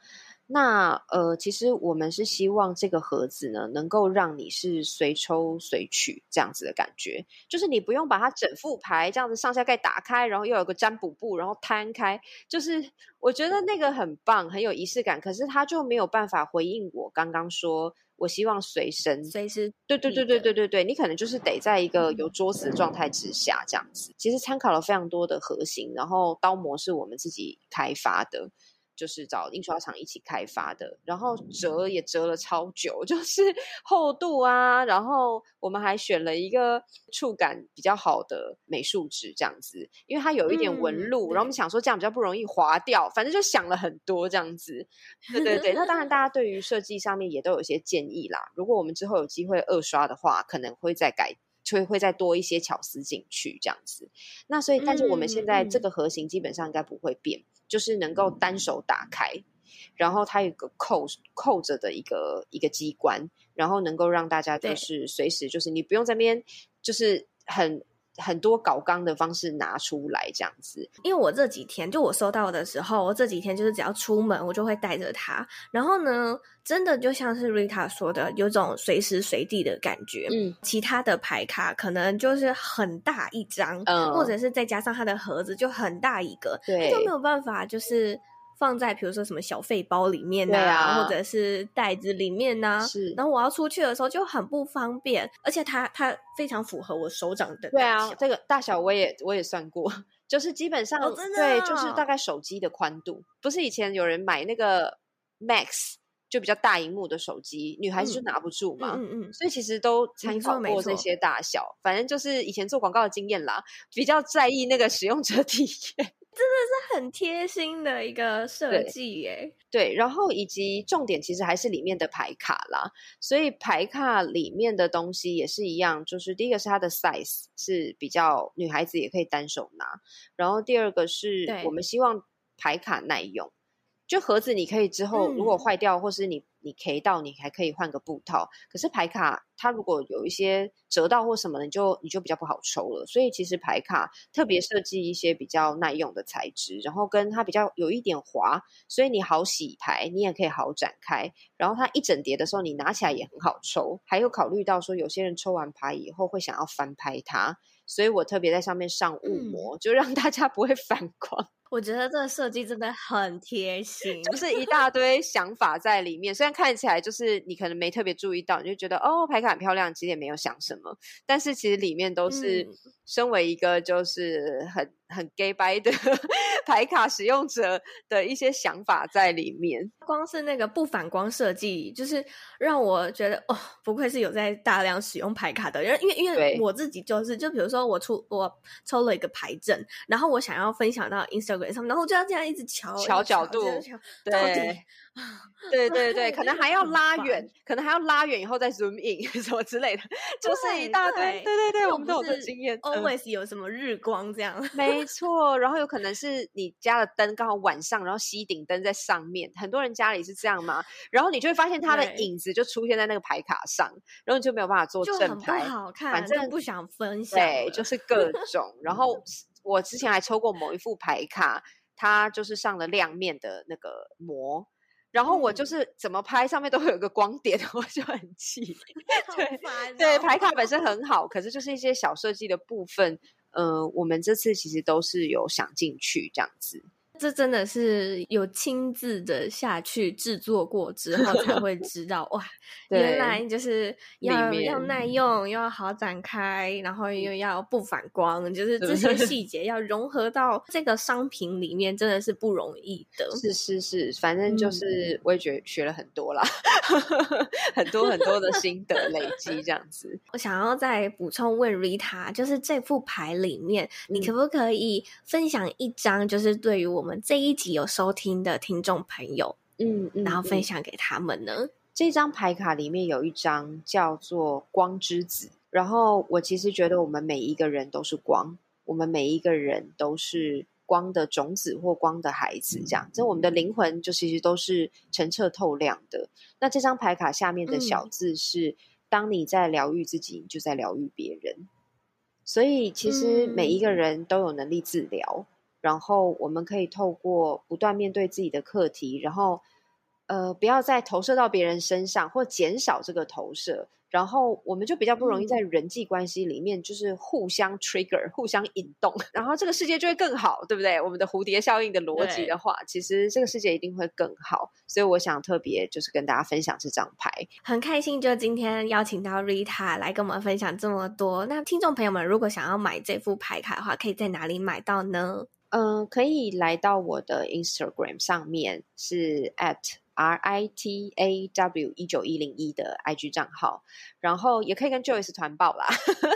Speaker 2: 那呃，其实我们是希望这个盒子呢，能够让你是随抽随取这样子的感觉，就是你不用把它整副牌这样子上下盖打开，然后又有个占卜布，然后摊开，就是我觉得那个很棒，很有仪式感。可是它就没有办法回应我刚刚说，我希望随身
Speaker 1: 随时，
Speaker 2: 对对对对对对对，你可能就是得在一个有桌子的状态之下这样子。其实参考了非常多的核心，然后刀模是我们自己开发的。就是找印刷厂一起开发的，然后折也折了超久，就是厚度啊，然后我们还选了一个触感比较好的美术纸，这样子，因为它有一点纹路，嗯、然后我们想说这样比较不容易滑掉，反正就想了很多这样子。对对对，那当然大家对于设计上面也都有一些建议啦。如果我们之后有机会二刷的话，可能会再改。就会再多一些巧思进去，这样子。那所以，但是我们现在这个核心基本上应该不会变，嗯、就是能够单手打开，然后它有个扣扣着的一个一个机关，然后能够让大家就是随时就是你不用在那边就是很很多搞刚的方式拿出来这样子。
Speaker 1: 因为我这几天就我收到的时候，我这几天就是只要出门，我就会带着它。然后呢，真的就像是 Rita 说的，有种随时随地的感觉。嗯，其他的牌卡可能就是很大一张，嗯，或者是再加上它的盒子就很大一个，
Speaker 2: 对，
Speaker 1: 就没有办法就是。放在比如说什么小废包里面呐、啊啊，或者是袋子里面呐、啊，
Speaker 2: 是。
Speaker 1: 然后我要出去的时候就很不方便，而且它它非常符合我手掌的。
Speaker 2: 对啊，这个大小我也我也算过，就是基本上、哦、对，就是大概手机的宽度。不是以前有人买那个 Max 就比较大荧幕的手机，女孩子就拿不住嘛。嗯嗯，嗯。所以其实都参考过这些大小，反正就是以前做广告的经验啦，比较在意那个使用者体验。
Speaker 1: 真的是很贴心的一个设计耶，
Speaker 2: 对，然后以及重点其实还是里面的牌卡啦，所以牌卡里面的东西也是一样，就是第一个是它的 size 是比较女孩子也可以单手拿，然后第二个是我们希望牌卡耐用，就盒子你可以之后如果坏掉或是你。你 K 到，你还可以换个布套。可是牌卡它如果有一些折到或什么的，你就你就比较不好抽了。所以其实牌卡特别设计一些比较耐用的材质，然后跟它比较有一点滑，所以你好洗牌，你也可以好展开。然后它一整叠的时候，你拿起来也很好抽。还有考虑到说，有些人抽完牌以后会想要翻拍它，所以我特别在上面上雾膜，嗯，就让大家不会 反光。
Speaker 1: 我觉得这个设计真的很贴心，
Speaker 2: 就是一大堆想法在里面。虽然看起来就是你可能没特别注意到，你就觉得哦，牌卡很漂亮，其实也没有想什么。但是其实里面都是身为一个就是很很 gay 白的 牌卡使用者的一些想法在里面。
Speaker 1: 光是那个不反光设计，就是让我觉得哦，不愧是有在大量使用牌卡的人。因为因为我自己就是，就比如说我出我抽了一个牌阵，然后我想要分享到 Instagram 上。然后我就要这样一直瞧
Speaker 2: 瞧角度，对，对对对，可能还要 拉远，可能还要拉远以后再 zoom in 什么之类的，就是一大堆。对对对，我们都有这经验。
Speaker 1: Always 有什么日光这样？
Speaker 2: 没错，然后有可能是你家的灯刚好晚上，然后吸顶灯在上面，很多人家里是这样嘛，然后你就会发现它的影子就出现在那个牌卡上，然后你就没有办法做正牌，
Speaker 1: 好看，
Speaker 2: 反正
Speaker 1: 不想分享。
Speaker 2: 对，就是各种，然后。我之前还抽过某一副牌卡，它就是上了亮面的那个膜，然后我就是怎么拍上面都会有个光点，我就很气。对、哦、对，牌卡本身很好，可是就是一些小设计的部分，嗯、呃，我们这次其实都是有想进去这样子。
Speaker 1: 这真的是有亲自的下去制作过之后才会 知道哇，原来就是要要耐用，又要好展开，然后又要不反光，就是这些细节要融合到这个商品里面，真的是不容易的。
Speaker 2: 是是是，反正就是我也觉得学了很多啦，很多很多的心得累积这样子。
Speaker 1: 我想要再补充问 Rita，就是这副牌里面，你可不可以分享一张，就是对于我们。我们这一集有收听的听众朋友，嗯，嗯，然后分享给他们呢。
Speaker 2: 这张牌卡里面有一张叫做“光之子”，然后我其实觉得我们每一个人都是光，我们每一个人都是光的种子或光的孩子，这样，这我们的灵魂就其实都是澄澈透亮的。那这张牌卡下面的小字是：嗯、当你在疗愈自己，你就在疗愈别人。所以其实每一个人都有能力治疗。嗯然后我们可以透过不断面对自己的课题，然后呃，不要再投射到别人身上，或减少这个投射，然后我们就比较不容易在人际关系里面就是互相 trigger、互相引动，然后这个世界就会更好，对不对？我们的蝴蝶效应的逻辑的话，其实这个世界一定会更好。所以我想特别就是跟大家分享这张牌，
Speaker 1: 很开心，就今天邀请到 Rita 来跟我们分享这么多。那听众朋友们，如果想要买这副牌卡的话，可以在哪里买到呢？
Speaker 2: 嗯、呃，可以来到我的 Instagram 上面，是 at r i t a w 一九一零一的 IG 账号，然后也可以跟 Joyce 团报啦，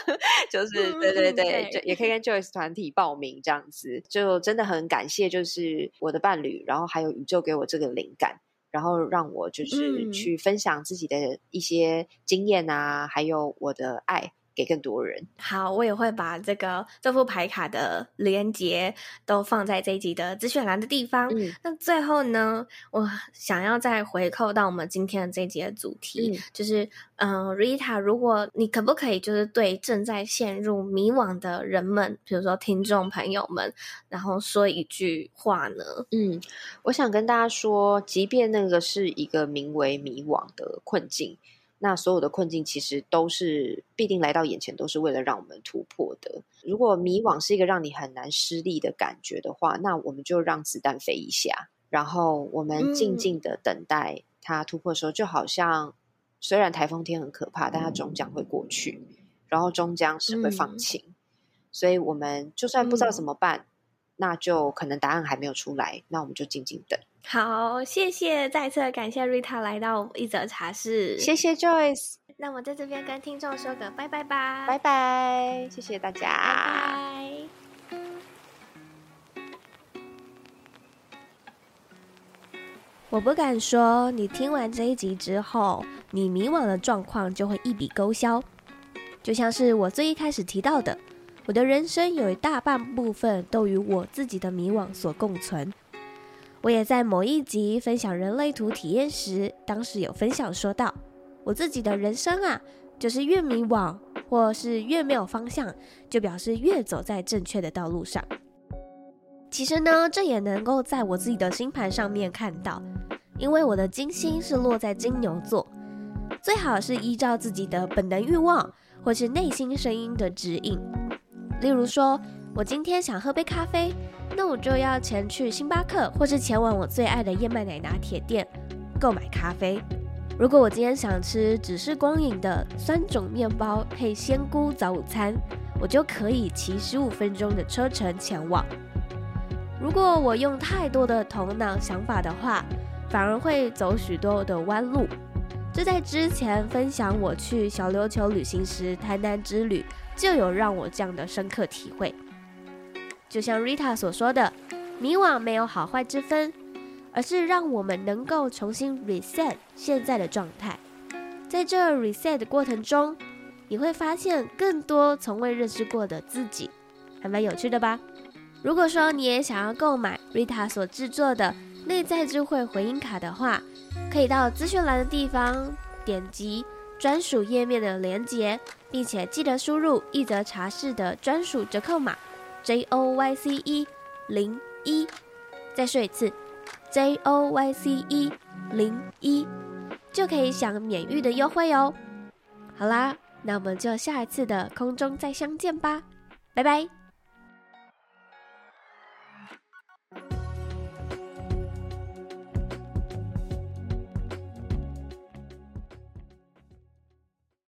Speaker 2: 就是、嗯、对对对，就也可以跟 Joyce 团体报名这样子，就真的很感谢，就是我的伴侣，然后还有宇宙给我这个灵感，然后让我就是去分享自己的一些经验啊，还有我的爱。给更多人。
Speaker 1: 好，我也会把这个这副牌卡的连接都放在这一集的资讯栏的地方。嗯，那最后呢，我想要再回扣到我们今天的这一集的主题，嗯、就是嗯、呃、Rita，如果你可不可以就是对正在陷入迷惘的人们，比如说听众朋友们，然后说一句话呢？
Speaker 2: 嗯，我想跟大家说，即便那个是一个名为迷惘的困境。那所有的困境其实都是必定来到眼前，都是为了让我们突破的。如果迷惘是一个让你很难失利的感觉的话，那我们就让子弹飞一下，然后我们静静的等待它突破的时候，就好像虽然台风天很可怕，但它终将会过去，然后终将是会放晴。所以我们就算不知道怎么办，那就可能答案还没有出来，那我们就静静等。
Speaker 1: 好，谢谢，再次感谢 Rita 来到一则茶室，
Speaker 2: 谢谢 Joyce。
Speaker 1: 那我在这边跟听众说个拜拜吧，
Speaker 2: 拜拜，谢谢大家，
Speaker 1: 拜拜。我不敢说，你听完这一集之后，你迷惘的状况就会一笔勾销。就像是我最一开始提到的，我的人生有一大半部分都与我自己的迷惘所共存。我也在某一集分享人类图体验时，当时有分享说到，我自己的人生啊，就是越迷惘或是越没有方向，就表示越走在正确的道路上。其实呢，这也能够在我自己的星盘上面看到，因为我的金星是落在金牛座，最好是依照自己的本能欲望或是内心声音的指引。例如说，我今天想喝杯咖啡。那我就要前去星巴克，或是前往我最爱的燕麦奶拿铁店购买咖啡。如果我今天想吃只是光影的酸种面包配鲜菇早午餐，我就可以骑十五分钟的车程前往。如果我用太多的头脑想法的话，反而会走许多的弯路。就在之前分享我去小琉球旅行时，台南之旅就有让我这样的深刻体会。就像 Rita 所说的，迷惘没有好坏之分，而是让我们能够重新 reset 现在的状态。在这 reset 的过程中，你会发现更多从未认识过的自己，还蛮有趣的吧？如果说你也想要购买 Rita 所制作的内在智慧回音卡的话，可以到资讯栏的地方点击专属页面的链接，并且记得输入一则茶室的专属折扣码。J O Y C E 零一，再说一次，J O Y C E 零一，就可以享免运的优惠哦。好啦，那我们就下一次的空中再相见吧，拜拜。